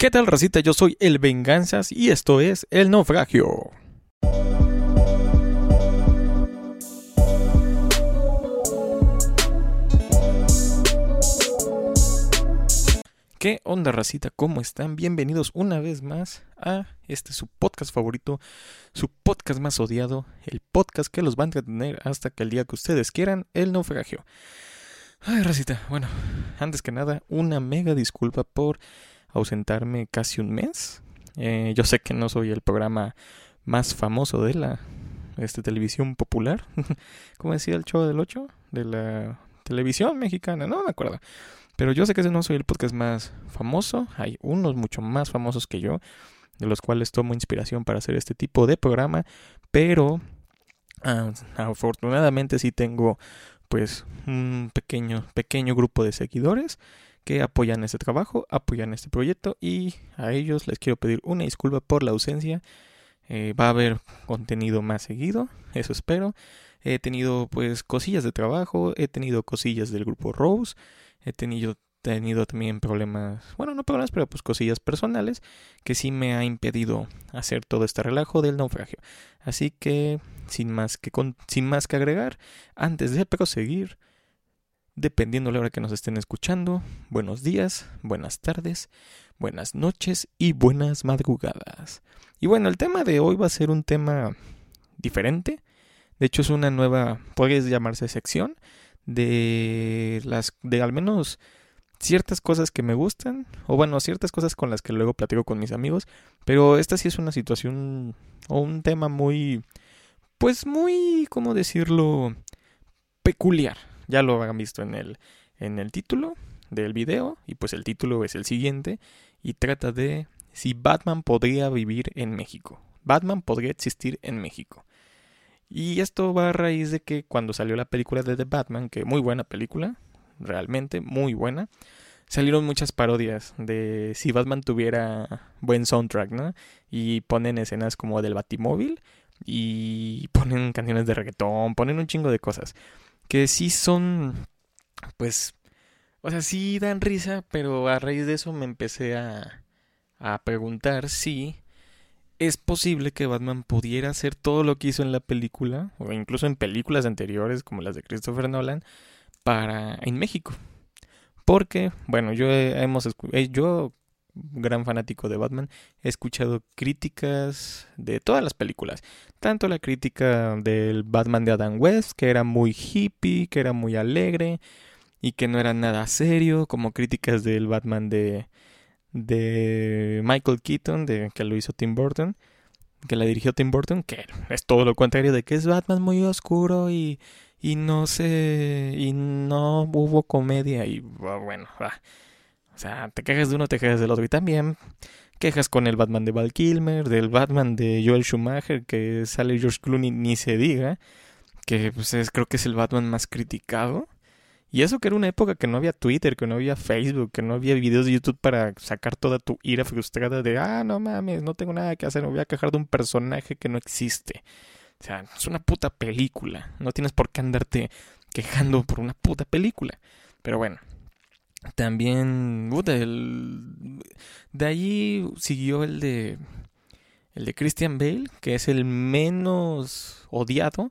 ¿Qué tal, racita? Yo soy el Venganzas y esto es El Naufragio. ¿Qué onda, racita? ¿Cómo están? Bienvenidos una vez más a este su podcast favorito, su podcast más odiado, el podcast que los va a entretener hasta que el día que ustedes quieran, el naufragio. Ay, racita, bueno, antes que nada, una mega disculpa por ausentarme casi un mes. Eh, yo sé que no soy el programa más famoso de la este, televisión popular. ¿Cómo decía el show del 8? De la televisión mexicana, no me acuerdo. Pero yo sé que no soy el podcast más famoso. Hay unos mucho más famosos que yo, de los cuales tomo inspiración para hacer este tipo de programa. Pero ah, afortunadamente sí tengo pues un pequeño, pequeño grupo de seguidores que apoyan este trabajo, apoyan este proyecto y a ellos les quiero pedir una disculpa por la ausencia. Eh, va a haber contenido más seguido, eso espero. He tenido pues cosillas de trabajo, he tenido cosillas del grupo Rose, he tenido, tenido también problemas, bueno, no problemas, pero pues cosillas personales que sí me ha impedido hacer todo este relajo del naufragio. Así que, sin más que, sin más que agregar, antes de proseguir, dependiendo de la hora que nos estén escuchando, buenos días, buenas tardes, buenas noches y buenas madrugadas. Y bueno, el tema de hoy va a ser un tema diferente. De hecho, es una nueva, puede llamarse sección de las de al menos ciertas cosas que me gustan o bueno, ciertas cosas con las que luego platico con mis amigos, pero esta sí es una situación o un tema muy pues muy, ¿cómo decirlo? peculiar. Ya lo han visto en el en el título del video y pues el título es el siguiente y trata de si Batman podría vivir en México. Batman podría existir en México. Y esto va a raíz de que cuando salió la película de The Batman, que muy buena película, realmente muy buena, salieron muchas parodias de si Batman tuviera buen soundtrack, ¿no? Y ponen escenas como del Batimóvil y ponen canciones de reggaetón, ponen un chingo de cosas que sí son, pues, o sea, sí dan risa, pero a raíz de eso me empecé a, a preguntar si es posible que Batman pudiera hacer todo lo que hizo en la película, o incluso en películas anteriores como las de Christopher Nolan, para en México. Porque, bueno, yo hemos eh, yo gran fanático de Batman, he escuchado críticas de todas las películas, tanto la crítica del Batman de Adam West, que era muy hippie, que era muy alegre y que no era nada serio, como críticas del Batman de de Michael Keaton, de, que lo hizo Tim Burton, que la dirigió Tim Burton, que es todo lo contrario de que es Batman muy oscuro y, y no sé, y no hubo comedia y bueno, o sea, te quejas de uno, te quejas del otro y también quejas con el Batman de Val Kilmer, del Batman de Joel Schumacher, que sale George Clooney, ni se diga, que pues es, creo que es el Batman más criticado. Y eso que era una época que no había Twitter, que no había Facebook, que no había videos de YouTube para sacar toda tu ira frustrada de, ah, no mames, no tengo nada que hacer, me voy a quejar de un personaje que no existe. O sea, es una puta película. No tienes por qué andarte quejando por una puta película. Pero bueno. También, de allí siguió el de el de Christian Bale, que es el menos odiado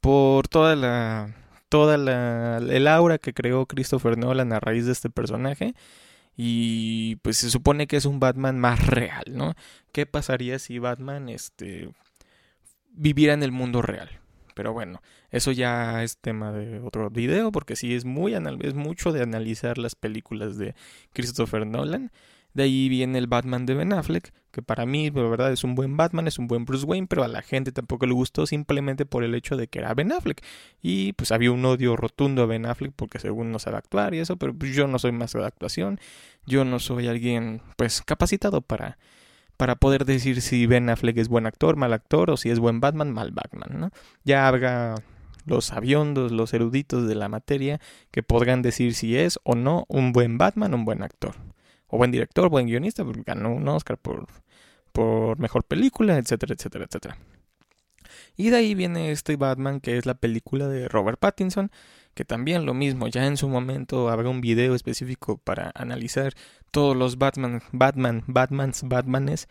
por toda la toda la, el aura que creó Christopher Nolan a raíz de este personaje. Y pues se supone que es un Batman más real, ¿no? ¿Qué pasaría si Batman este, viviera en el mundo real? Pero bueno, eso ya es tema de otro video, porque sí es, muy, es mucho de analizar las películas de Christopher Nolan. De ahí viene el Batman de Ben Affleck, que para mí, la verdad, es un buen Batman, es un buen Bruce Wayne, pero a la gente tampoco le gustó simplemente por el hecho de que era Ben Affleck. Y pues había un odio rotundo a Ben Affleck porque según no sabe actuar y eso, pero pues, yo no soy más de actuación, yo no soy alguien pues capacitado para para poder decir si Ben Affleck es buen actor, mal actor, o si es buen Batman, mal Batman, ¿no? Ya habrá los aviondos, los eruditos de la materia que podrán decir si es o no un buen Batman, un buen actor o buen director, buen guionista, porque ganó un Oscar por, por mejor película, etcétera, etcétera, etcétera. Y de ahí viene este Batman, que es la película de Robert Pattinson, que también lo mismo, ya en su momento habrá un video específico para analizar todos los Batman, Batman, Batmans, Batmanes,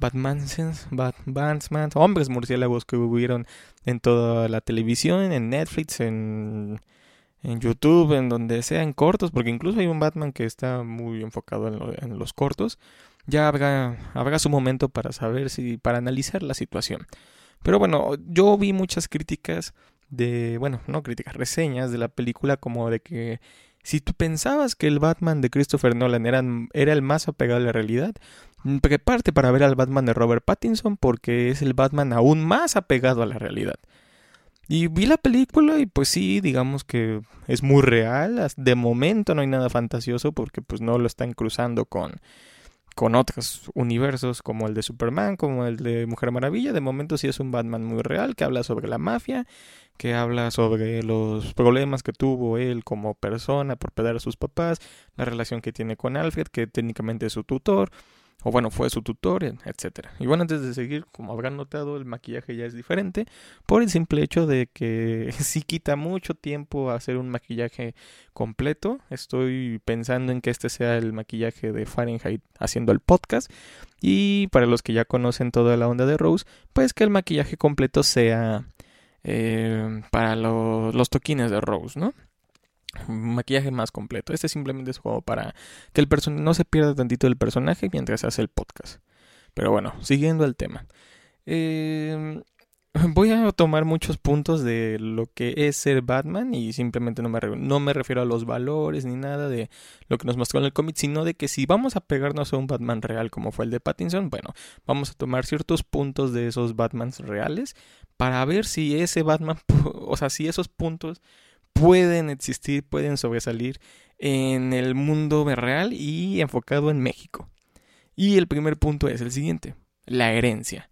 Batmansens, Batmansmans, hombres murciélagos que hubieron en toda la televisión, en Netflix, en, en YouTube, en donde sea, en cortos, porque incluso hay un Batman que está muy enfocado en, en los cortos. Ya habrá, habrá su momento para saber si, para analizar la situación. Pero bueno, yo vi muchas críticas de, bueno, no críticas, reseñas de la película como de que si tú pensabas que el Batman de Christopher Nolan era, era el más apegado a la realidad, prepárate para ver al Batman de Robert Pattinson porque es el Batman aún más apegado a la realidad. Y vi la película y pues sí, digamos que es muy real. De momento no hay nada fantasioso porque pues no lo están cruzando con con otros universos como el de Superman, como el de Mujer Maravilla. De momento sí es un Batman muy real que habla sobre la mafia, que habla sobre los problemas que tuvo él como persona por perder a sus papás, la relación que tiene con Alfred, que técnicamente es su tutor, o bueno, fue su tutor, etcétera. Y bueno, antes de seguir, como habrán notado, el maquillaje ya es diferente por el simple hecho de que sí quita mucho tiempo hacer un maquillaje completo. Estoy pensando en que este sea el maquillaje de Fahrenheit haciendo el podcast. Y para los que ya conocen toda la onda de Rose, pues que el maquillaje completo sea eh, para los toquines de Rose, ¿no? maquillaje más completo. Este simplemente es como para que el no se pierda tantito del personaje mientras hace el podcast. Pero bueno, siguiendo el tema. Em, voy a tomar muchos puntos de lo que es ser Batman y simplemente no me, no me refiero a los valores ni nada de lo que nos mostró en el cómic, sino de que si vamos a pegarnos a un Batman real como fue el de Pattinson, bueno, vamos a tomar ciertos puntos de esos Batmans reales para ver si ese Batman, o sea, si esos puntos pueden existir, pueden sobresalir en el mundo real y enfocado en México. Y el primer punto es el siguiente, la herencia.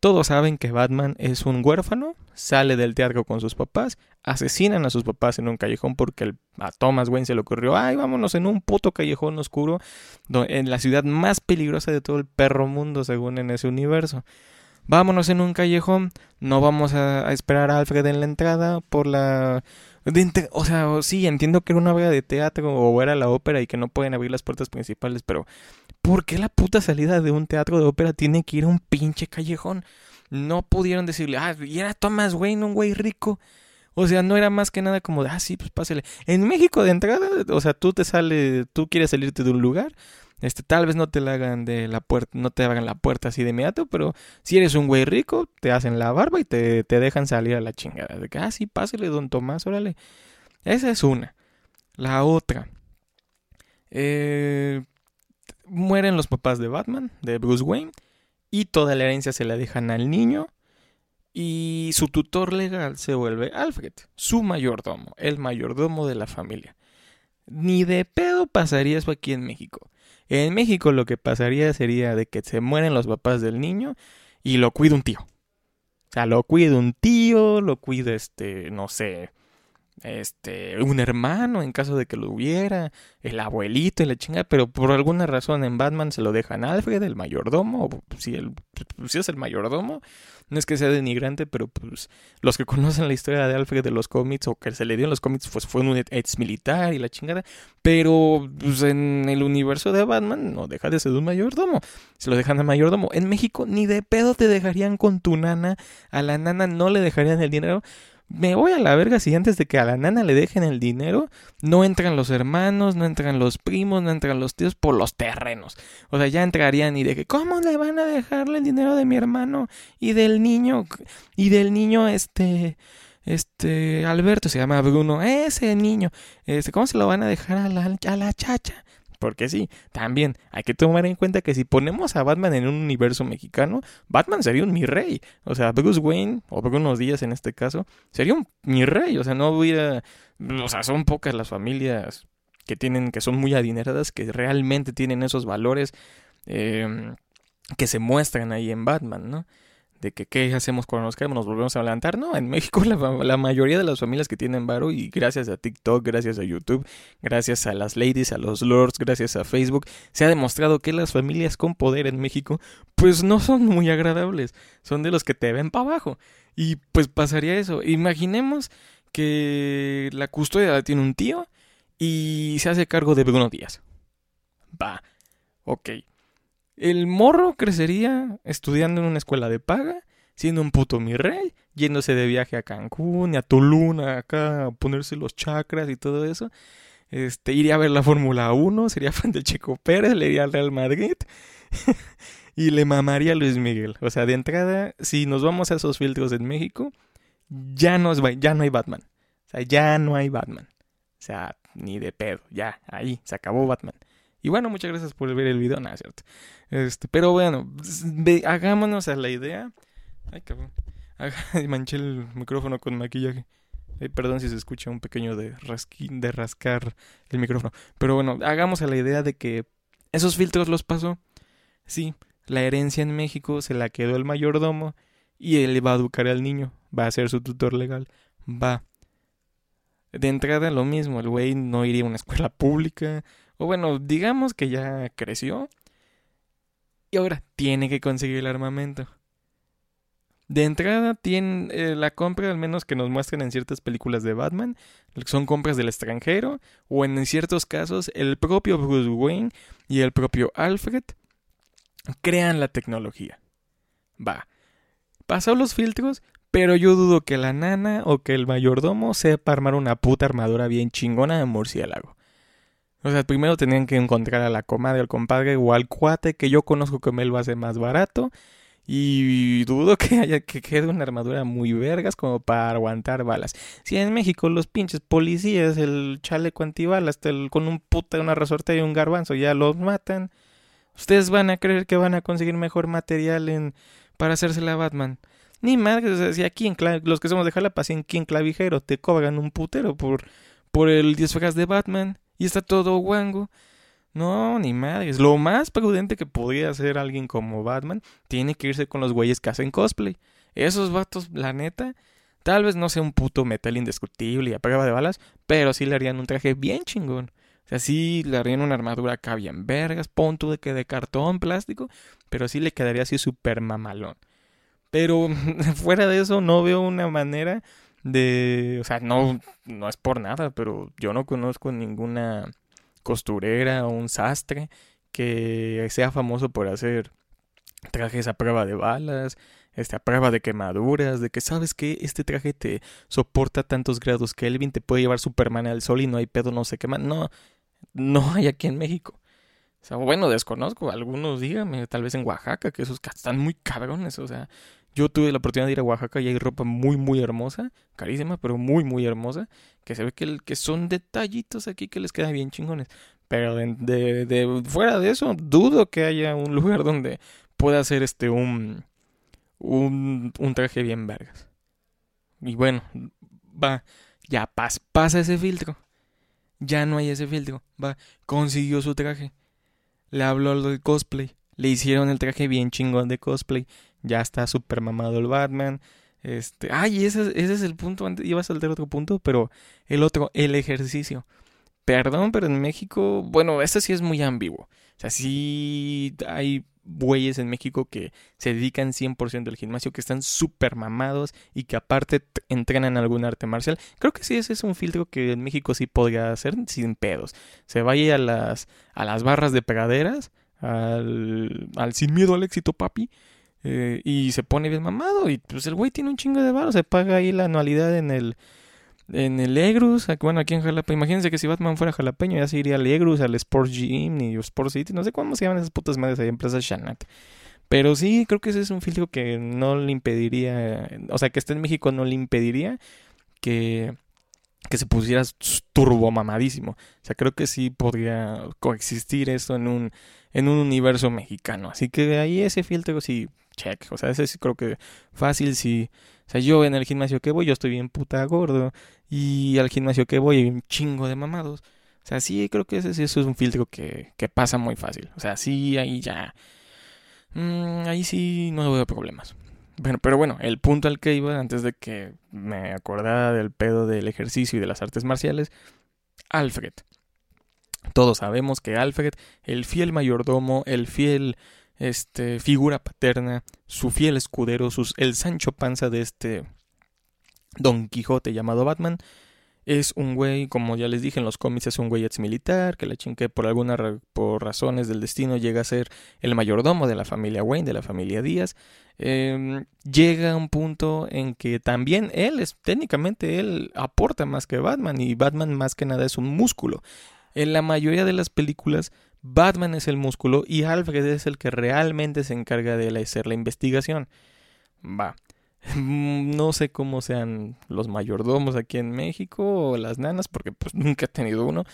Todos saben que Batman es un huérfano, sale del teatro con sus papás, asesinan a sus papás en un callejón porque a Thomas Wayne se le ocurrió, ay, vámonos en un puto callejón oscuro, en la ciudad más peligrosa de todo el perro mundo según en ese universo. Vámonos en un callejón, no vamos a esperar a Alfred en la entrada por la o sea, sí, entiendo que era una obra de teatro o era la ópera y que no pueden abrir las puertas principales, pero ¿por qué la puta salida de un teatro de ópera tiene que ir a un pinche callejón? No pudieron decirle, ah, y era Thomas Wayne, un güey rico. O sea, no era más que nada como de, ah, sí, pues pásale. En México de entrada, o sea, tú te sales, tú quieres salirte de un lugar, este, tal vez no te la hagan de la puerta, no te hagan la puerta así de inmediato, pero si eres un güey rico, te hacen la barba y te, te dejan salir a la chingada. De que, ah, sí, pásale, don Tomás, órale. Esa es una. La otra. Eh, mueren los papás de Batman, de Bruce Wayne, y toda la herencia se la dejan al niño. Y su tutor legal se vuelve Alfred, su mayordomo, el mayordomo de la familia. Ni de pedo pasaría eso aquí en México. En México lo que pasaría sería de que se mueren los papás del niño y lo cuida un tío. O sea, lo cuida un tío, lo cuida este, no sé, este, un hermano en caso de que lo hubiera, el abuelito y la chingada, pero por alguna razón en Batman se lo dejan a Alfred, el mayordomo, o si, el, si es el mayordomo, no es que sea denigrante, pero pues los que conocen la historia de Alfred de los cómics o que se le dio en los cómics, pues fue un ex militar y la chingada, pero pues, en el universo de Batman no deja de ser un mayordomo, se lo dejan al mayordomo. En México ni de pedo te dejarían con tu nana, a la nana no le dejarían el dinero me voy a la verga si antes de que a la nana le dejen el dinero, no entran los hermanos, no entran los primos, no entran los tíos por los terrenos. O sea, ya entrarían y de que, ¿cómo le van a dejarle el dinero de mi hermano y del niño? Y del niño, este, este, Alberto se llama Bruno, ese niño, este, ¿cómo se lo van a dejar a la, a la chacha? Porque sí, también hay que tomar en cuenta que si ponemos a Batman en un universo mexicano, Batman sería un mi rey. O sea, Bruce Wayne, o Bruno Díaz en este caso, sería un mi rey. O sea, no hubiera. O sea, son pocas las familias que tienen, que son muy adineradas, que realmente tienen esos valores eh, que se muestran ahí en Batman, ¿no? De que qué hacemos cuando nos caemos, nos volvemos a levantar. No, en México la, mayoría de las familias que tienen varo y gracias a TikTok, gracias a YouTube, gracias a las ladies, a los lords, gracias a Facebook, se ha demostrado que las familias con poder en México pues no son muy agradables, son de los que te ven para abajo. Y pues pasaría eso. Imaginemos que la custodia la tiene un tío y se hace cargo de Bruno Díaz. Va, ok. El morro crecería estudiando en una escuela de paga, siendo un puto mi rey, yéndose de viaje a Cancún y a Tulum, acá a ponerse los chakras y todo eso. Este, iría a ver la Fórmula 1, sería fan del Checo Pérez, le iría al Real Madrid y le mamaría a Luis Miguel. O sea, de entrada, si nos vamos a esos filtros en México, ya no, ya no hay Batman. O sea, ya no hay Batman. O sea, ni de pedo, ya, ahí, se acabó Batman. Y bueno, muchas gracias por ver el video, nada, cierto. Este, pero bueno, hagámonos a la idea. Ay, cabrón. Manché el micrófono con maquillaje. perdón si se escucha un pequeño de, rasquín, de rascar el micrófono. Pero bueno, hagamos a la idea de que esos filtros los pasó. Sí, la herencia en México se la quedó el mayordomo y él va a educar al niño. Va a ser su tutor legal. Va. De entrada lo mismo, el güey no iría a una escuela pública, o bueno, digamos que ya creció. Y ahora tiene que conseguir el armamento. De entrada, tiene eh, la compra, al menos que nos muestran en ciertas películas de Batman, son compras del extranjero, o en ciertos casos, el propio Bruce Wayne y el propio Alfred crean la tecnología. Va. Pasó los filtros, pero yo dudo que la nana o que el mayordomo sepa armar una puta armadura bien chingona de murciélago. O sea, primero tenían que encontrar a la comadre, al compadre o al cuate que yo conozco que me lo hace más barato. Y dudo que haya que quede una armadura muy vergas como para aguantar balas. Si en México los pinches policías, el chaleco antibalas, con un puta, una resorte y un garbanzo ya los matan. Ustedes van a creer que van a conseguir mejor material en para hacerse la Batman. Ni madre, o sea, si aquí en los que somos de Jalapa, si aquí en Clavijero te cobran un putero por, por el disfraz de Batman y está todo guango. No, ni madres. Lo más prudente que podría hacer alguien como Batman tiene que irse con los güeyes que hacen cosplay. Esos vatos, la neta, tal vez no sea un puto metal indiscutible y a prueba de balas, pero sí le harían un traje bien chingón. O sea, sí le harían una armadura acá bien vergas, punto de que de cartón, plástico, pero sí le quedaría así súper mamalón. Pero fuera de eso no veo una manera de, o sea, no, no es por nada, pero yo no conozco ninguna costurera o un sastre que sea famoso por hacer trajes a prueba de balas, este, a prueba de quemaduras, de que sabes que este traje te soporta tantos grados Kelvin, te puede llevar Superman al sol y no hay pedo, no se quema. No, no hay aquí en México. O sea, bueno, desconozco, algunos díganme, tal vez en Oaxaca, que esos están muy cabrones, o sea, yo tuve la oportunidad de ir a Oaxaca y hay ropa muy, muy hermosa, carísima, pero muy, muy hermosa, que se ve que, que son detallitos aquí que les quedan bien chingones. Pero de, de, fuera de eso, dudo que haya un lugar donde pueda hacer este un, un, un traje bien vergas. Y bueno, va, ya pas, pasa ese filtro. Ya no hay ese filtro. Va, consiguió su traje. Le habló al cosplay. Le hicieron el traje bien chingón de cosplay ya está súper mamado el Batman. Este, ay, ese, ese es el punto, iba a saltar otro punto, pero el otro, el ejercicio. Perdón, pero en México, bueno, este sí es muy ambiguo. O sea, sí hay bueyes en México que se dedican 100% al gimnasio, que están súper mamados y que aparte entrenan algún arte marcial. Creo que sí, ese es un filtro que en México sí podría hacer sin pedos. Se vaya a las, a las barras de pegaderas, al, al sin miedo al éxito, papi eh, y se pone bien mamado. Y pues el güey tiene un chingo de barro. Se paga ahí la anualidad en el. En el Egrus, bueno, aquí en Jalapa, imagínense que si Batman fuera jalapeño, ya se iría al Egrus, al Sports Gym y Sports City, no sé cómo se llaman esas putas madres ahí en Plaza. Pero sí, creo que ese es un filtro que no le impediría, o sea, que esté en México no le impediría que, que se pusiera turbo mamadísimo. O sea, creo que sí podría coexistir eso en un, en un universo mexicano. Así que ahí ese filtro sí check. O sea, ese sí creo que fácil si... O sea, yo en el gimnasio que voy, yo estoy bien puta gordo. Y al gimnasio que voy hay un chingo de mamados. O sea, sí, creo que ese, eso es un filtro que, que pasa muy fácil. O sea, sí, ahí ya... Mm, ahí sí no veo problemas. Bueno, pero bueno, el punto al que iba antes de que me acordara del pedo del ejercicio y de las artes marciales, Alfred. Todos sabemos que Alfred, el fiel mayordomo, el fiel este, figura paterna, su fiel escudero, sus, el Sancho Panza de este Don Quijote llamado Batman, es un güey, como ya les dije en los cómics, es un güey ex militar que la chinque por alguna por razones del destino llega a ser el mayordomo de la familia Wayne, de la familia Díaz. Em, llega a un punto en que también él es, técnicamente él aporta más que Batman y Batman más que nada es un músculo. En la mayoría de las películas Batman es el músculo y Alfred es el que realmente se encarga de hacer la investigación. Va. No sé cómo sean los mayordomos aquí en México o las nanas, porque pues nunca he tenido uno.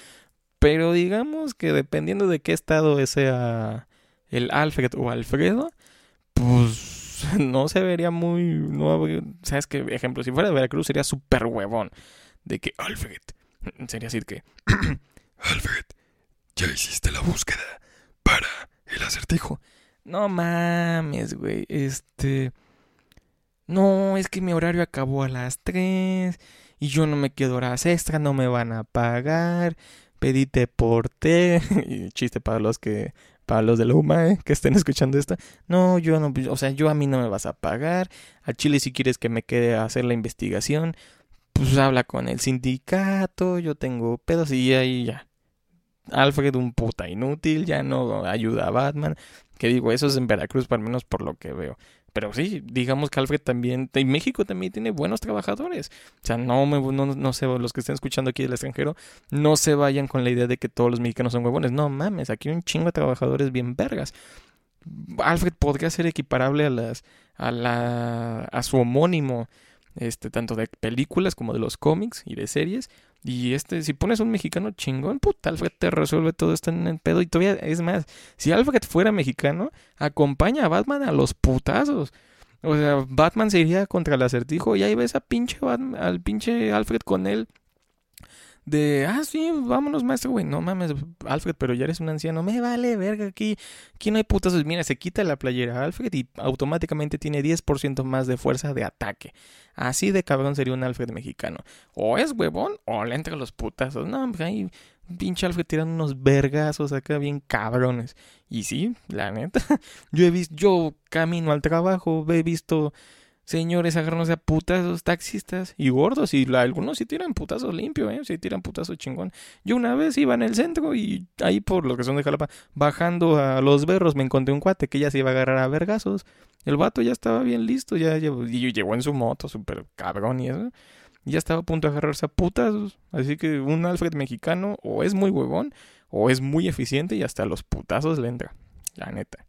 Pero digamos que dependiendo de qué estado sea el Alfred o Alfredo, pues no se vería muy... No, ¿Sabes qué? Ejemplo, si fuera de Veracruz sería súper huevón. De que Alfred... Sería decir que... Alfred, ya hiciste la búsqueda para el acertijo. No mames, güey. Este... No, es que mi horario acabó a las 3 y yo no me quedo horas extra, no me van a pagar. Pedite por té. y chiste para los que para los de la UMA, ¿eh? que estén escuchando esto. No, yo no, o sea, yo a mí no me vas a pagar. A Chile si quieres que me quede a hacer la investigación, pues habla con el sindicato, yo tengo pedos y ahí ya. Alfred un puta inútil, ya no ayuda a Batman. Que digo, eso es en Veracruz, al menos por lo que veo. Pero sí, digamos que Alfred también, y México también tiene buenos trabajadores. O sea, no, me, no, no sé, los que estén escuchando aquí del extranjero, no se vayan con la idea de que todos los mexicanos son huevones. No mames, aquí hay un chingo de trabajadores bien vergas. Alfred podría ser equiparable a las, a la, a su homónimo, este, tanto de películas como de los cómics y de series. Y este, si pones un mexicano chingón, puta, Alfred te resuelve todo esto en el pedo. Y todavía, es más, si Alfred fuera mexicano, acompaña a Batman a los putazos. O sea, Batman se iría contra el acertijo y ahí ves a pinche Batman, al pinche Alfred con él de, ah, sí, vámonos, maestro, güey. No mames, Alfred, pero ya eres un anciano. Me vale, verga, aquí, aquí no hay putazos. Mira, se quita la playera Alfred y automáticamente tiene 10% más de fuerza de ataque. Así de cabrón sería un Alfred mexicano. O es huevón o le entra los putazos. No, pues ahí, pinche Alfred tirando unos vergazos acá bien cabrones. Y sí, la neta, yo he visto, yo camino al trabajo, he visto señores agarrándose a putazos taxistas y gordos y algunos sí tiran putazos limpio, ¿eh? Sí tiran putazos chingón. Yo una vez iba en el centro y ahí por lo que son de Jalapa, bajando a los berros me encontré un cuate que ya se iba a agarrar a vergazos. El vato ya estaba bien listo, ya llegó, y llegó en su moto, súper cabrón y eso. ya estaba a punto de agarrarse a putazos. Así que un Alfred mexicano o es muy huevón o es muy eficiente y hasta los putazos le entra. La neta.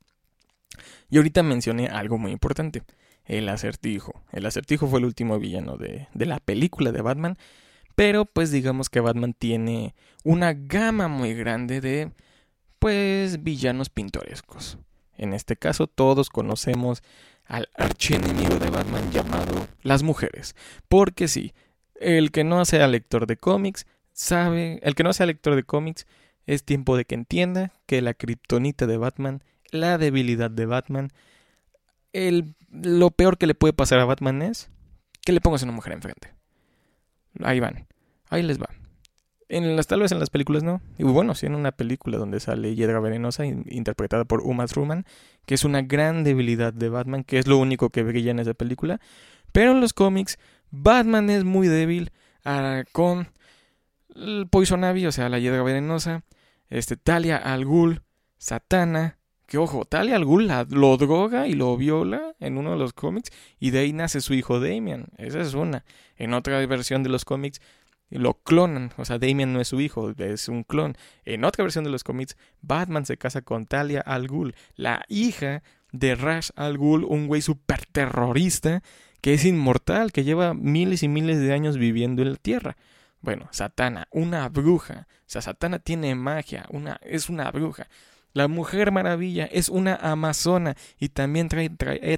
Y ahorita mencioné algo muy importante el acertijo. El acertijo fue el último villano de, de la película de Batman. Pero pues digamos que Batman tiene una gama muy grande de pues villanos pintorescos. En este caso todos conocemos al archienemigo de Batman llamado las mujeres. Porque sí, el que no sea lector de cómics sabe, el que no sea lector de cómics es tiempo de que entienda que la kriptonita de Batman, la debilidad de Batman, el, lo peor que le puede pasar a Batman es que le pongas una mujer enfrente. Ahí van. Ahí les va. En las, tal vez en las películas no. Y bueno, sí en una película donde sale Hiedra Venenosa, interpretada por Uma Thurman, que es una gran debilidad de Batman, que es lo único que brilla en esa película. Pero en los cómics, Batman es muy débil ah, con el Poison Ivy, o sea, la Hiedra Venenosa, este, Talia al Ghul, Satana, que ojo, Talia al Ghul lo droga y lo viola en uno de los cómics y de ahí nace su hijo Damian. Esa es una. En otra versión de los cómics lo clonan, o sea, Damian no es su hijo, es un clon. En otra versión de los cómics, Batman se casa con Talia al Ghul, la hija de Rash al Ghul, un güey super terrorista que es inmortal, que lleva miles y miles de años viviendo en la Tierra. Bueno, Satana, una bruja. O sea, Satana tiene magia, una, es una bruja. La Mujer Maravilla es una amazona y también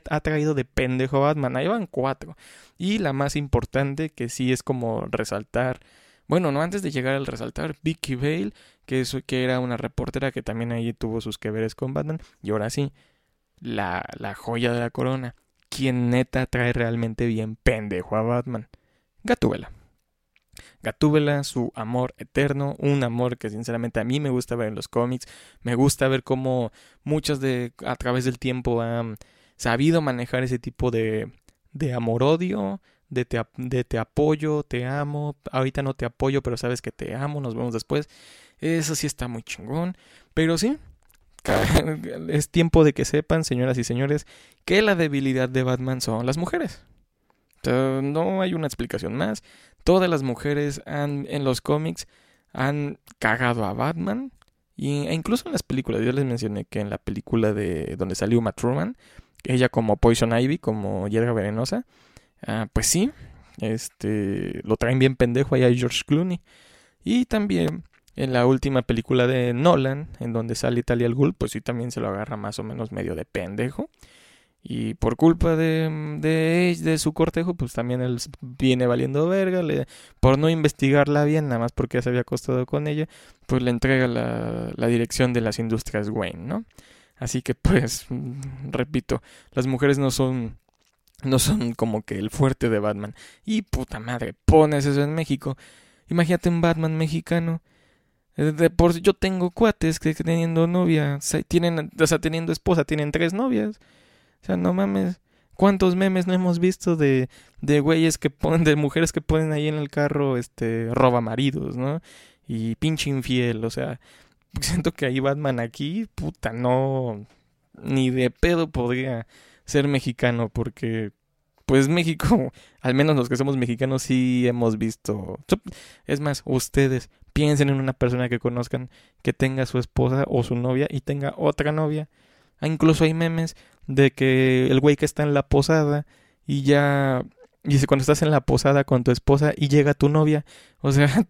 ha traído de pendejo a Batman. Ahí van cuatro. Y la más importante, que sí es como resaltar. Bueno, no antes de llegar al resaltar, Vicky Vale, que, que era una reportera que también ahí tuvo sus que veres con Batman. Y ahora sí, la, la joya de la corona. quien neta trae realmente bien pendejo a Batman. Gatúbela. Gatúbela, su amor eterno, un amor que sinceramente a mí me gusta ver en los cómics, me gusta ver cómo muchas de a través del tiempo han sabido manejar ese tipo de, de amor-odio, de te, de te apoyo, te amo, ahorita no te apoyo, pero sabes que te amo, nos vemos después. Eso sí está muy chingón, pero sí, es tiempo de que sepan, señoras y señores, que la debilidad de Batman son las mujeres. no hay una explicación más. Todas las mujeres han, en los cómics han cagado a Batman. Y, e incluso en las películas. Yo les mencioné que en la película de donde salió Matt Truman, ella como Poison Ivy, como hierba venenosa, ah, pues sí, este, lo traen bien pendejo ahí a George Clooney. Y también en la última película de Nolan, en donde sale Italia al Ghul, pues sí también se lo agarra más o menos medio de pendejo. Y por culpa de, de, de su cortejo, pues también él viene valiendo verga. Le, por no investigarla bien, nada más porque se había acostado con ella, pues le entrega la, la dirección de las industrias Wayne, ¿no? Así que pues, repito, las mujeres no son no son como que el fuerte de Batman. Y puta madre, pones eso en México. Imagínate un Batman mexicano. Eh, de por yo tengo cuates que teniendo novia, tienen, o sea, teniendo esposa, tienen tres novias. O sea, no mames. ¿Cuántos memes no hemos visto de, de güeyes que ponen, de mujeres que ponen ahí en el carro, este, roba maridos, ¿no? Y pinche infiel, o sea, siento que ahí Batman aquí, puta, no, ni de pedo podría ser mexicano porque pues México, al menos los que somos mexicanos sí hemos visto. Es más, ustedes piensen en una persona que conozcan que tenga su esposa o su novia y tenga otra novia. Ah, incluso hay memes de que el güey que está en la posada y ya dice cuando estás en la posada con tu esposa y llega tu novia, o sea,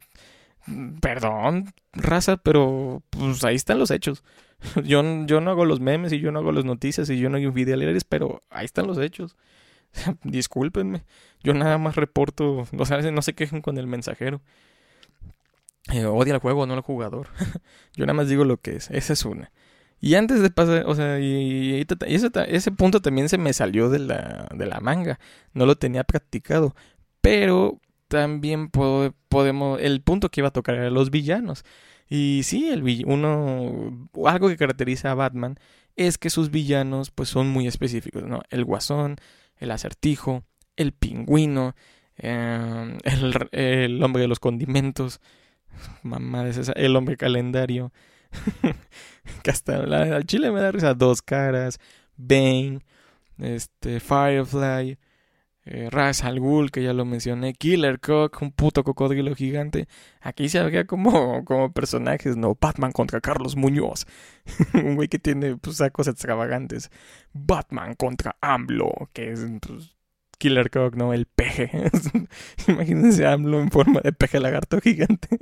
perdón, raza, pero pues ahí están los hechos. Yo, yo no hago los memes y yo no hago las noticias y yo no hago videos, pero ahí están los hechos. Discúlpenme, yo nada más reporto, o sea, no se quejen con el mensajero. Eh, odia el juego, no el jugador. yo nada más digo lo que es, esa es una. Y antes de pasar, o sea, y, ese, punto también se me salió de la, de la manga. No lo tenía practicado. Pero también podemos, el punto que iba a tocar era los villanos. Y sí, el uno, algo que caracteriza a Batman es que sus villanos pues son muy específicos, ¿no? El guasón, el acertijo, el pingüino, em, el, hombre de los condimentos, mamá el hombre calendario, que hasta al chile me da risa, dos caras, Bane, este, Firefly, eh, Ras Al Ghul, que ya lo mencioné, Killer Cock, un puto cocodrilo gigante. Aquí se veía como, como personajes, ¿no? Batman contra Carlos Muñoz, un güey que tiene pues, sacos extravagantes. Batman contra AMLO, que es pues, Killer Cock, ¿no? El peje. Imagínense AMLO en forma de peje lagarto gigante.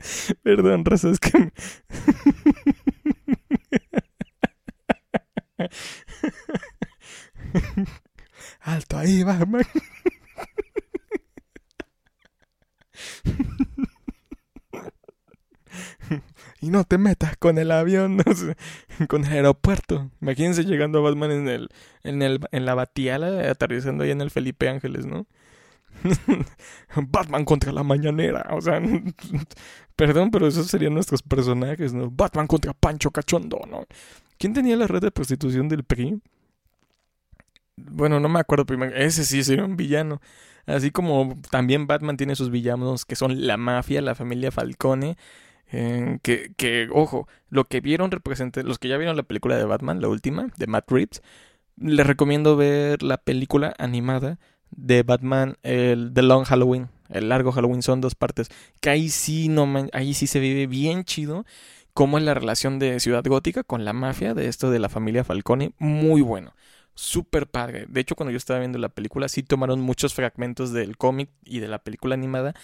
Perdón, raza, es que... Alto ahí, Batman. y no te metas con el avión, con el aeropuerto. Imagínense llegando a Batman en el, en el, en la Batiala, aterrizando ahí en el Felipe Ángeles, ¿no? Batman contra la mañanera, o sea, perdón, pero esos serían nuestros personajes, ¿no? Batman contra Pancho Cachondo, ¿no? ¿Quién tenía la red de prostitución del PRI? Bueno, no me acuerdo, pero ese sí sería un villano. Así como también Batman tiene sus villanos que son la mafia, la familia Falcone. Eh, que, que, ojo, lo que vieron representa, los que ya vieron la película de Batman, la última, de Matt Reeves, les recomiendo ver la película animada de Batman, el The Long Halloween, el largo Halloween, son dos partes, que ahí sí, no, ahí sí se vive bien chido cómo es la relación de Ciudad Gótica con la mafia, de esto de la familia Falcone, muy bueno súper padre. De hecho, cuando yo estaba viendo la película, sí tomaron muchos fragmentos del cómic y de la película animada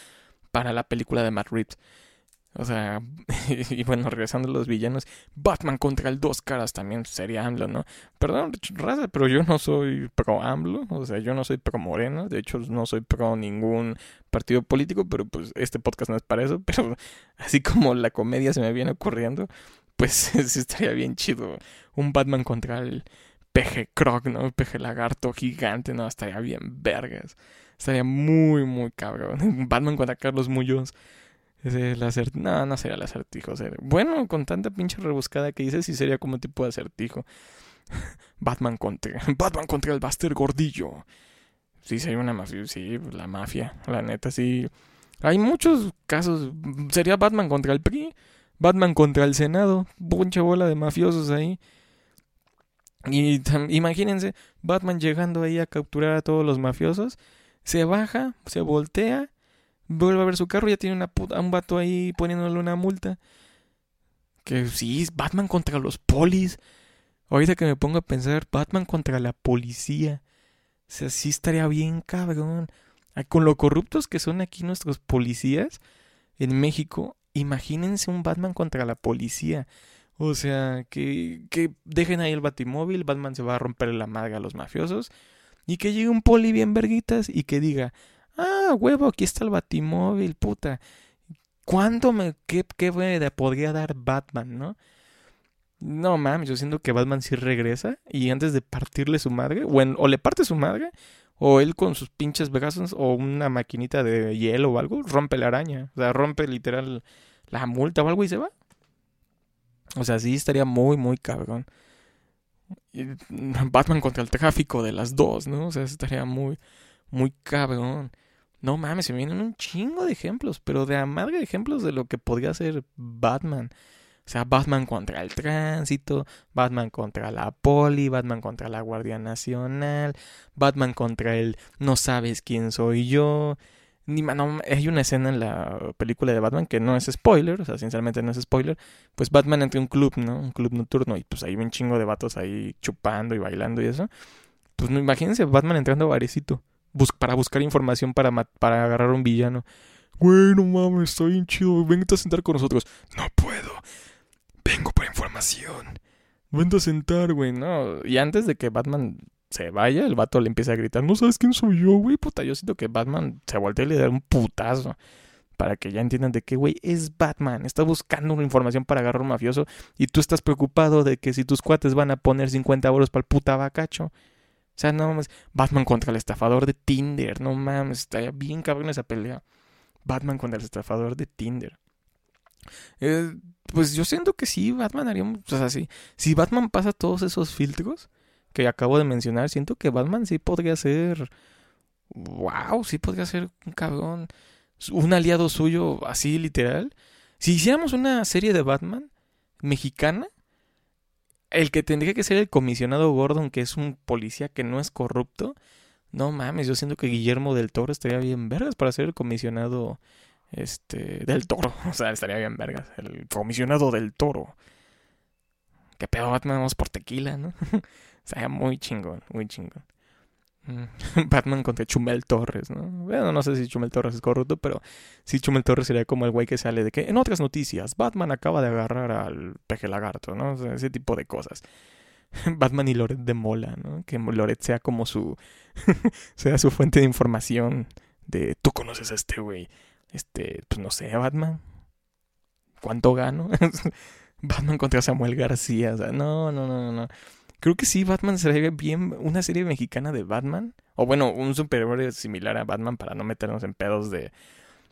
para la película de Matt Reeves. O sea, y bueno, regresando a los villanos, Batman contra el dos caras también sería AMLO, ¿no? Perdón, raza, pero yo no soy pro AMLO, o sea, yo no soy pro Morena, de hecho no soy pro ningún partido político, pero pues este podcast no es para eso, pero así como la comedia se me viene ocurriendo, pues sí estaría bien chido. Un Batman contra el peje croc, ¿no? Peje lagarto gigante, no, estaría bien vergas. Estaría muy, muy cabrón. Batman contra Carlos Muñoz. El acertijo. No, no sería el acertijo. Bueno, con tanta pinche rebuscada que dices, sí sería como tipo de acertijo. Batman contra. Batman contra el Buster Gordillo. Sí, sería una mafia. Sí, la mafia. La neta, sí. Hay muchos casos. Sería Batman contra el PRI. Batman contra el Senado. Mucha bola de mafiosos ahí. Y imagínense, Batman llegando ahí a capturar a todos los mafiosos. Se baja, se voltea, vuelve a ver su carro, ya tiene una un vato ahí poniéndole una multa. Que sí, Batman contra los polis. Ahorita que me pongo a pensar, Batman contra la policía. O sea, sí estaría bien cabrón. Con lo corruptos que son aquí nuestros policías en México, imagínense un Batman contra la policía. O sea, que, que dejen ahí el batimóvil, Batman se va a romper la madre a los mafiosos. Y que llegue un poli bien verguitas y que diga, ah, huevo, aquí está el batimóvil, puta. ¿Cuánto me, qué, qué podría dar Batman, no? No mames, yo siento que Batman sí regresa y antes de partirle su madre, o, o le parte su madre, o él con sus pinches vegasos o una maquinita de hielo o algo, rompe la araña. O sea, rompe literal la multa o algo y se va. O sea, sí estaría muy, muy cabrón. Batman contra el tráfico de las dos, ¿no? O sea, estaría muy, muy cabrón. No mames, se me vienen un chingo de ejemplos, pero de amarga ejemplos de lo que podría ser Batman. O sea, Batman contra el tránsito, Batman contra la poli, Batman contra la Guardia Nacional, Batman contra el no sabes quién soy yo. Ni, no, hay una escena en la película de Batman que no es spoiler, o sea, sinceramente no es spoiler. Pues Batman entra en un club, ¿no? Un club nocturno y pues hay un chingo de vatos ahí chupando y bailando y eso. Pues imagínense Batman entrando a barecito para buscar información para, para agarrar a un villano. Güey, no mames, estoy bien chido, vente a sentar con nosotros. No puedo. Vengo por información. Vente a sentar, güey, no. Y antes de que Batman se vaya, el vato le empieza a gritar, no sabes quién soy yo, güey, puta. Yo siento que Batman se voltea y le da un putazo. Para que ya entiendan de qué, güey, es Batman. Está buscando una información para agarrar a un mafioso. Y tú estás preocupado de que si tus cuates van a poner 50 euros para el puta bacacho. O sea, no mames. Batman contra el estafador de Tinder. No mames. Estaría bien cabrón esa pelea. Batman contra el estafador de Tinder. Eh, pues yo siento que sí, Batman haría. O sea, sí, si Batman pasa todos esos filtros que acabo de mencionar, siento que Batman sí podría ser. Wow, sí podría ser un cabrón. Un aliado suyo, así literal. Si hiciéramos una serie de Batman mexicana, el que tendría que ser el comisionado Gordon, que es un policía que no es corrupto. No mames, yo siento que Guillermo del Toro estaría bien vergas para ser el comisionado este, del toro. O sea, estaría bien vergas. El comisionado del toro. Que pedo Batman, vamos por tequila, ¿no? Sería muy chingón, muy chingón. Mm, Batman contra Chumel Torres, ¿no? Bueno, no sé si Chumel Torres es corrupto, pero sí Chumel Torres sería como el güey que sale de que en otras noticias, Batman acaba de agarrar al peje lagarto, ¿no? Ese tipo de cosas. Batman y Loret de Mola, ¿no? Que Loret sea como su sea su fuente de información de tú conoces a este güey. Este, pues no sé, Batman. ¿Cuánto gano? Batman contra Samuel García. O sea, no, no, no, no. Creo que sí, Batman sería bien una serie mexicana de Batman. O bueno, un superhéroe similar a Batman para no meternos en pedos de,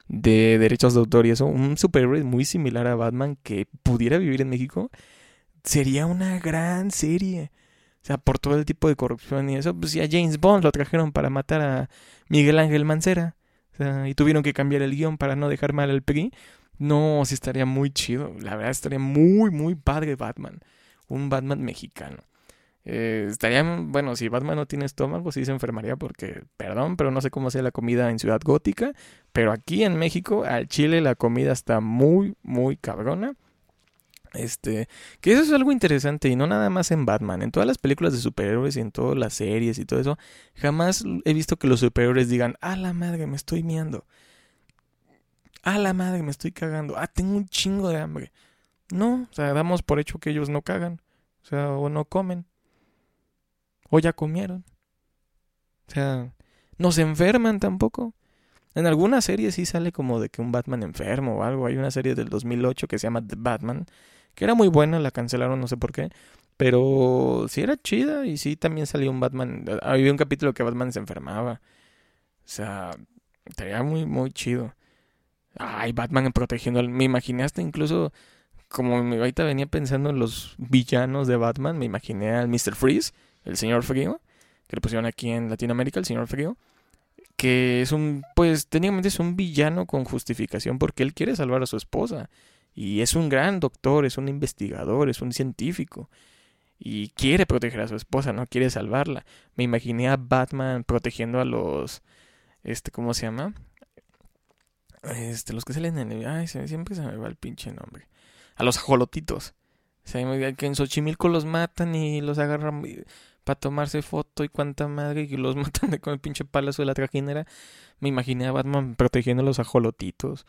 de derechos de autor y eso. Un superhéroe muy similar a Batman que pudiera vivir en México. Sería una gran serie. O sea, por todo el tipo de corrupción y eso. Pues ya James Bond lo trajeron para matar a Miguel Ángel Mancera y tuvieron que cambiar el guion para no dejar mal al PRI. No, sí estaría muy chido. La verdad estaría muy, muy padre Batman. Un Batman mexicano. Eh, estaría, bueno, si Batman no tiene estómago, sí se enfermaría porque, perdón, pero no sé cómo sea la comida en Ciudad Gótica. Pero aquí en México, al Chile, la comida está muy, muy cabrona. Este, que eso es algo interesante y no nada más en Batman, en todas las películas de superhéroes y en todas las series y todo eso, jamás he visto que los superhéroes digan, "A la madre, me estoy miando." "A la madre, me estoy cagando." "Ah, tengo un chingo de hambre." No, o sea, damos por hecho que ellos no cagan, o sea, o no comen. O ya comieron. O sea, no se enferman tampoco. En alguna serie sí sale como de que un Batman enfermo o algo. Hay una serie del 2008 que se llama The Batman, que era muy buena, la cancelaron, no sé por qué. Pero sí era chida y sí también salió un Batman. Había un capítulo que Batman se enfermaba. O sea, estaría muy, muy chido. Ay, Batman protegiendo al... Me imaginé hasta incluso... Como ahorita venía pensando en los villanos de Batman, me imaginé al Mr. Freeze, el señor Frío, que le pusieron aquí en Latinoamérica, el señor Frío, que es un, pues técnicamente es un villano con justificación porque él quiere salvar a su esposa. Y es un gran doctor, es un investigador, es un científico y quiere proteger a su esposa, no quiere salvarla. Me imaginé a Batman protegiendo a los este ¿cómo se llama? Este, los que salen en el ay, siempre se me va el pinche nombre. A los ajolotitos. O sea, que en Xochimilco los matan y los agarran para tomarse foto y cuánta madre y los matan con el pinche palazo de la trajinera. Me imaginé a Batman protegiendo a los ajolotitos.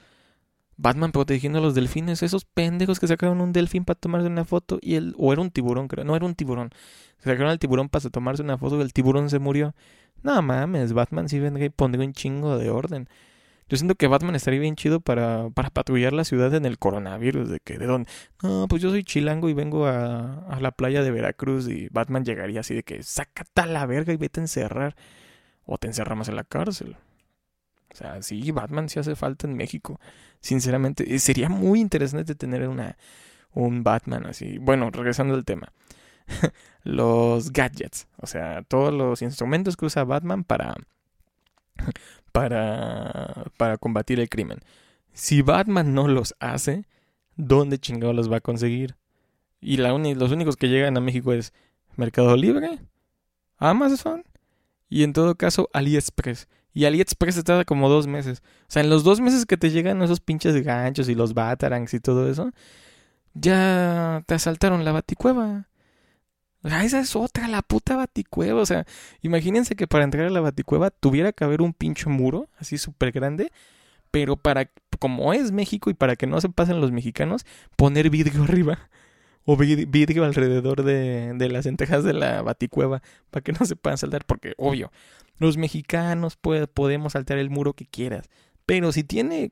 Batman protegiendo a los delfines, esos pendejos que sacaron un delfín para tomarse una foto y el o era un tiburón, creo, no era un tiburón. Sacaron al tiburón para tomarse una foto y el tiburón se murió. No mames, Batman sí vendría y pondría un chingo de orden. Yo siento que Batman estaría bien chido para, para patrullar la ciudad en el coronavirus, de que de dónde. No, pues yo soy chilango y vengo a, a la playa de Veracruz y Batman llegaría así de que sácate a la verga y vete a encerrar. O te encerramos en la cárcel. O sea, sí, Batman sí hace falta en México. Sinceramente, sería muy interesante tener una, un Batman así. Bueno, regresando al tema. los gadgets, o sea, todos los instrumentos que usa Batman para para para combatir el crimen. Si Batman no los hace, ¿dónde chingado los va a conseguir? Y los únicos que llegan a México es Mercado Libre, Amazon y en todo caso AliExpress. Y AliExpress te tarda como dos meses. O sea, en los dos meses que te llegan esos pinches ganchos y los batarangs y todo eso, ya te asaltaron la baticueva. Esa es otra, la puta baticueva. O sea, imagínense que para entrar a la baticueva tuviera que haber un pinche muro, así súper grande, pero para, como es México y para que no se pasen los mexicanos, poner vidrio arriba. O vidrio alrededor de, de las entejas de la baticueva, para que no se puedan saltar, porque obvio, los mexicanos podemos saltar el muro que quieras. Pero si tiene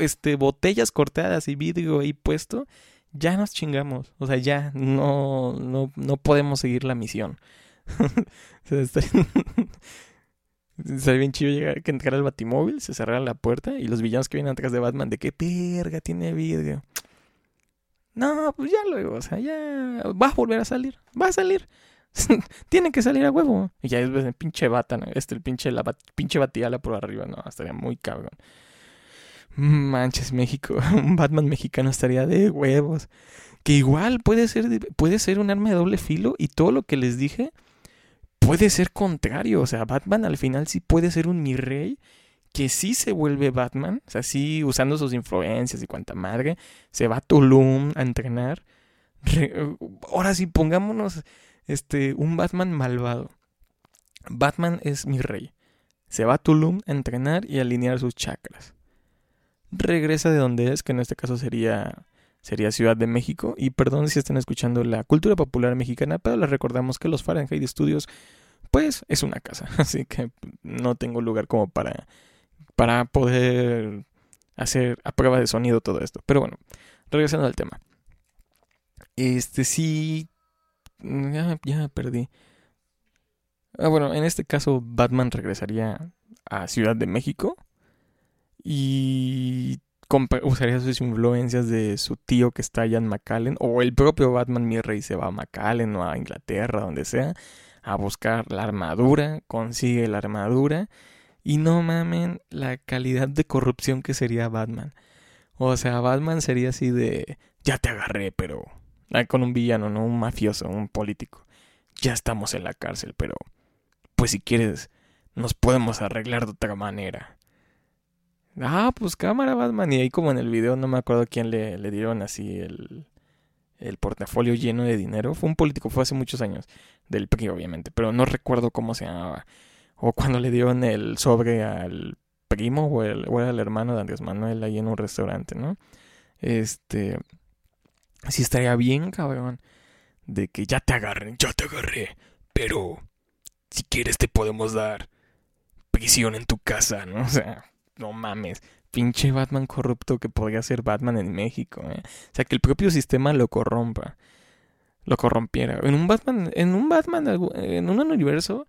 este botellas cortadas y vidrio ahí puesto, ya nos chingamos. O sea, ya no, no, no podemos seguir la misión. Sería bien chido llegar que entrar al batimóvil, se cerrara la puerta y los villanos que vienen atrás de Batman, de qué perga tiene vidrio. No, pues ya luego, o sea, ya va a volver a salir, va a salir. Tiene que salir a huevo. Y ya es el pinche bata, Este, el pinche, la pinche batiala por arriba, no, estaría muy cabrón. Manches, México. Un Batman mexicano estaría de huevos. Que igual puede ser, puede ser un arma de doble filo y todo lo que les dije puede ser contrario. O sea, Batman al final sí puede ser un mi rey que sí se vuelve Batman. O sea, sí usando sus influencias y cuanta madre. Se va a Tulum a entrenar. ahora sí, pongámonos este, un Batman malvado. Batman es mi rey. Se va a Tulum a entrenar y alinear sus chakras. Regresa de donde es, que en este caso sería, sería Ciudad de México. Y perdón si están escuchando la cultura popular mexicana, pero les recordamos que los Fahrenheit Studios, pues, es una casa. Así que no tengo lugar como para, para poder hacer a prueba de sonido todo esto. Pero bueno, regresando al tema. Este sí ya, ya perdí. Ah, bueno, en este caso Batman regresaría a Ciudad de México y usaría sus influencias de su tío que está allá en McAllen o el propio Batman mi rey se va a McAllen o a Inglaterra, donde sea, a buscar la armadura, consigue la armadura y no mamen la calidad de corrupción que sería Batman. O sea, Batman sería así de ya te agarré, pero Ah, con un villano, no un mafioso, un político. Ya estamos en la cárcel, pero pues si quieres, nos podemos arreglar de otra manera. Ah, pues cámara, Batman. Y ahí como en el video, no me acuerdo quién le, le dieron así el, el portafolio lleno de dinero. Fue un político, fue hace muchos años. Del PRI, obviamente. Pero no recuerdo cómo se llamaba. O cuando le dieron el sobre al primo o, el, o el hermano de Andrés Manuel ahí en un restaurante, ¿no? Este sí estaría bien, cabrón. De que ya te agarren, ya te agarré. Pero si quieres te podemos dar prisión en tu casa, ¿no? O sea, no mames. pinche Batman corrupto que podría ser Batman en México. ¿eh? O sea, que el propio sistema lo corrompa. Lo corrompiera. En un Batman, en un Batman, en un universo,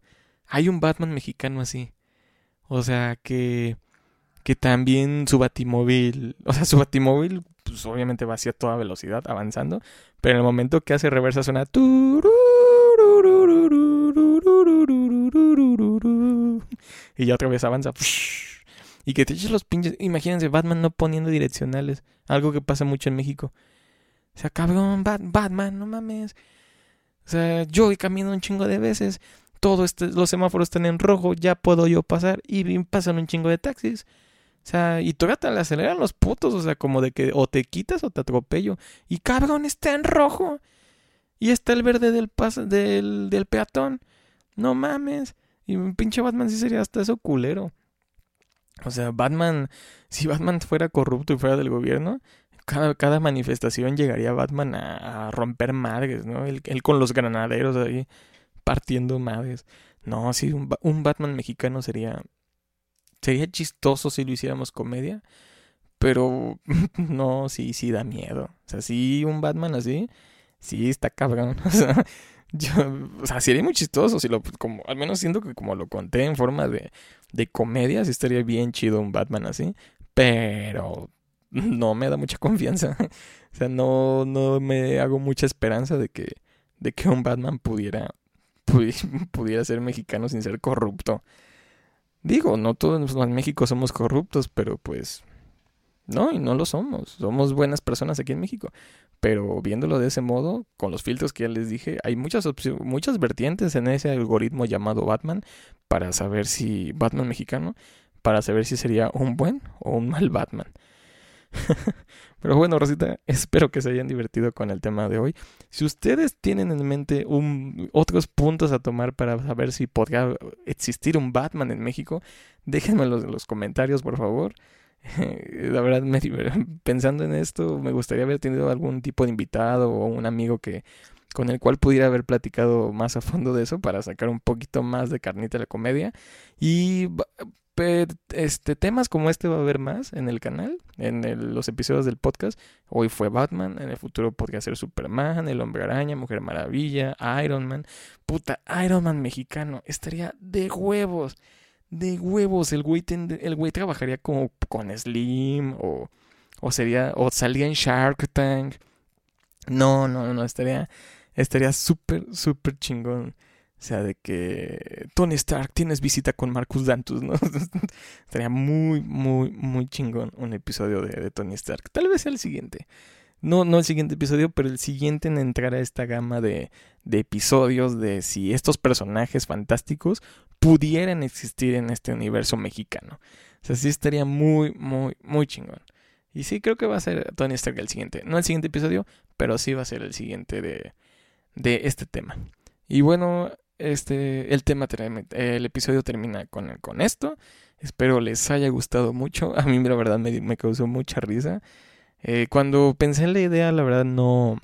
hay un Batman mexicano así. O sea, que, que también su batimóvil, o sea, su batimóvil, pues obviamente va hacia toda velocidad avanzando, pero en el momento que hace reversa suena... Y ya otra vez avanza. Y que te eches los pinches. Imagínense, Batman no poniendo direccionales. Algo que pasa mucho en México. O sea, cabrón, Batman, no mames. O sea, yo he caminado un chingo de veces. Todos este, los semáforos están en rojo. Ya puedo yo pasar. Y pasan un chingo de taxis. O sea, y todavía te le aceleran los putos. O sea, como de que o te quitas o te atropello. Y cabrón, está en rojo. Y está el verde del, pas del, del peatón. No mames. Y un pinche Batman sí sería hasta eso culero. O sea, Batman, si Batman fuera corrupto y fuera del gobierno, cada, cada manifestación llegaría Batman a, romper madres, ¿no? Él, con los granaderos ahí partiendo madres. No, sí, un, un, Batman mexicano sería. Sería chistoso si lo hiciéramos comedia. Pero no, sí, sí da miedo. O sea, sí, un Batman así. Sí, está cabrón. O sea, yo, o sea, sería muy chistoso si lo, como, al menos siento que como lo conté en forma de, de comedia, sí estaría bien chido un Batman así, pero no me da mucha confianza. o sea, no, no me hago mucha esperanza de que, de que un Batman pudiera, pudiera ser mexicano sin ser corrupto. Digo, no todos en México somos corruptos, pero pues no, y no lo somos. Somos buenas personas aquí en México. Pero viéndolo de ese modo, con los filtros que ya les dije, hay muchas muchas vertientes en ese algoritmo llamado Batman para saber si Batman mexicano, para saber si sería un buen o un mal Batman. Pero bueno, Rosita, espero que se hayan divertido con el tema de hoy. Si ustedes tienen en mente un, otros puntos a tomar para saber si podría existir un Batman en México, déjenmelo en los comentarios, por favor. la verdad, pensando en esto, me gustaría haber tenido algún tipo de invitado o un amigo que con el cual pudiera haber platicado más a fondo de eso para sacar un poquito más de carnita de la comedia. Y este temas como este va a haber más en el canal, en los episodios del podcast. Hoy fue Batman, en el futuro podría ser Superman, El Hombre Araña, Mujer Maravilla, Iron Man. Puta, Iron Man mexicano, estaría de huevos de huevos. El güey, el güey trabajaría como con Slim o, o sería o salía en Shark Tank. No, no, no, estaría estaría súper, súper chingón. O sea, de que Tony Stark tienes visita con Marcus Dantus, ¿no? estaría muy, muy, muy chingón un episodio de, de Tony Stark. Tal vez sea el siguiente no, no el siguiente episodio, pero el siguiente en entrar a esta gama de, de episodios de si estos personajes fantásticos pudieran existir en este universo mexicano. O sea, sí estaría muy, muy, muy chingón. Y sí, creo que va a ser Tony Stark el siguiente. No el siguiente episodio, pero sí va a ser el siguiente de, de este tema. Y bueno, este, el tema, el episodio termina con, con esto. Espero les haya gustado mucho. A mí, la verdad, me, me causó mucha risa. Eh, cuando pensé en la idea, la verdad no,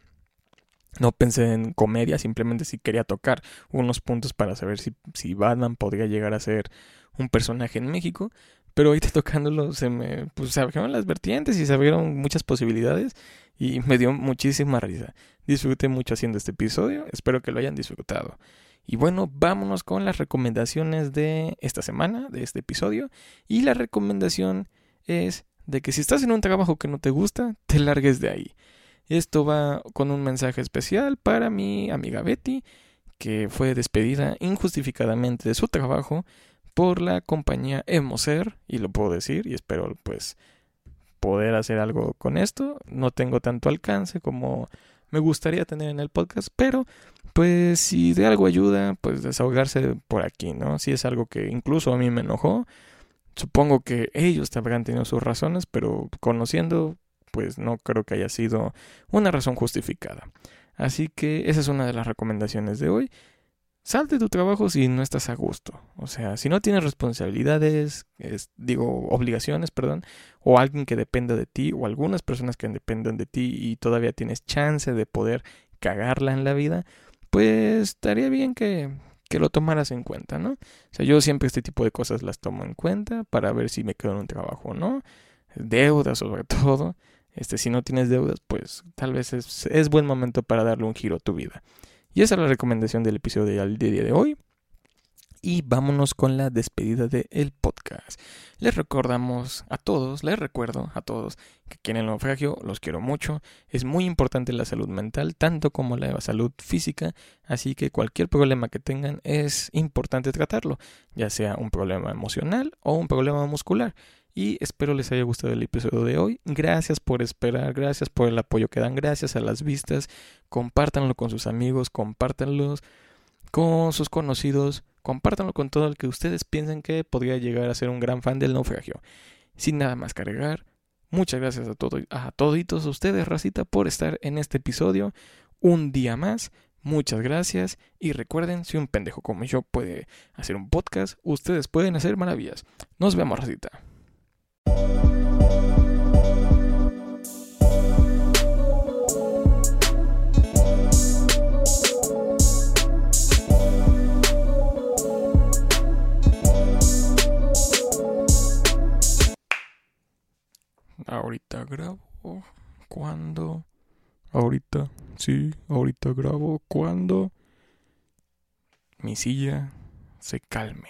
no pensé en comedia, simplemente si quería tocar unos puntos para saber si, si Batman podría llegar a ser un personaje en México. Pero ahorita tocándolo se me pues, se abrieron las vertientes y se abrieron muchas posibilidades y me dio muchísima risa. Disfruté mucho haciendo este episodio, espero que lo hayan disfrutado. Y bueno, vámonos con las recomendaciones de esta semana, de este episodio. Y la recomendación es de que si estás en un trabajo que no te gusta, te largues de ahí. Esto va con un mensaje especial para mi amiga Betty, que fue despedida injustificadamente de su trabajo por la compañía Emoser, y lo puedo decir, y espero pues poder hacer algo con esto. No tengo tanto alcance como me gustaría tener en el podcast, pero pues si de algo ayuda, pues desahogarse por aquí, ¿no? Si es algo que incluso a mí me enojó, Supongo que ellos habrán tenido sus razones, pero conociendo, pues no creo que haya sido una razón justificada. Así que esa es una de las recomendaciones de hoy. Sal de tu trabajo si no estás a gusto. O sea, si no tienes responsabilidades, digo, obligaciones, perdón, o alguien que dependa de ti, o algunas personas que dependan de ti y todavía tienes chance de poder cagarla en la vida, pues estaría bien que, que lo tomaras en cuenta, ¿no? O sea, yo siempre este tipo de cosas las tomo en cuenta para ver si me quedo en un trabajo o no. deudas sobre todo. Este, si no tienes deudas, pues tal vez es, es buen momento para darle un giro a tu vida. Y esa es la recomendación del episodio del día de hoy y vámonos con la despedida del podcast. Les recordamos a todos, les recuerdo a todos que quieren el naufragio, los quiero mucho. Es muy importante la salud mental, tanto como la salud física, así que cualquier problema que tengan es importante tratarlo, ya sea un problema emocional o un problema muscular. Y espero les haya gustado el episodio de hoy. Gracias por esperar, gracias por el apoyo que dan, gracias a las vistas. Compártanlo con sus amigos, compártanlos con sus conocidos compártanlo con todo el que ustedes piensen que podría llegar a ser un gran fan del naufragio. Sin nada más cargar, muchas gracias a, todo, a toditos ustedes, racita, por estar en este episodio. Un día más, muchas gracias. Y recuerden, si un pendejo como yo puede hacer un podcast, ustedes pueden hacer maravillas. Nos vemos, racita. Ahorita grabo cuando. Ahorita, sí, ahorita grabo cuando mi silla se calme.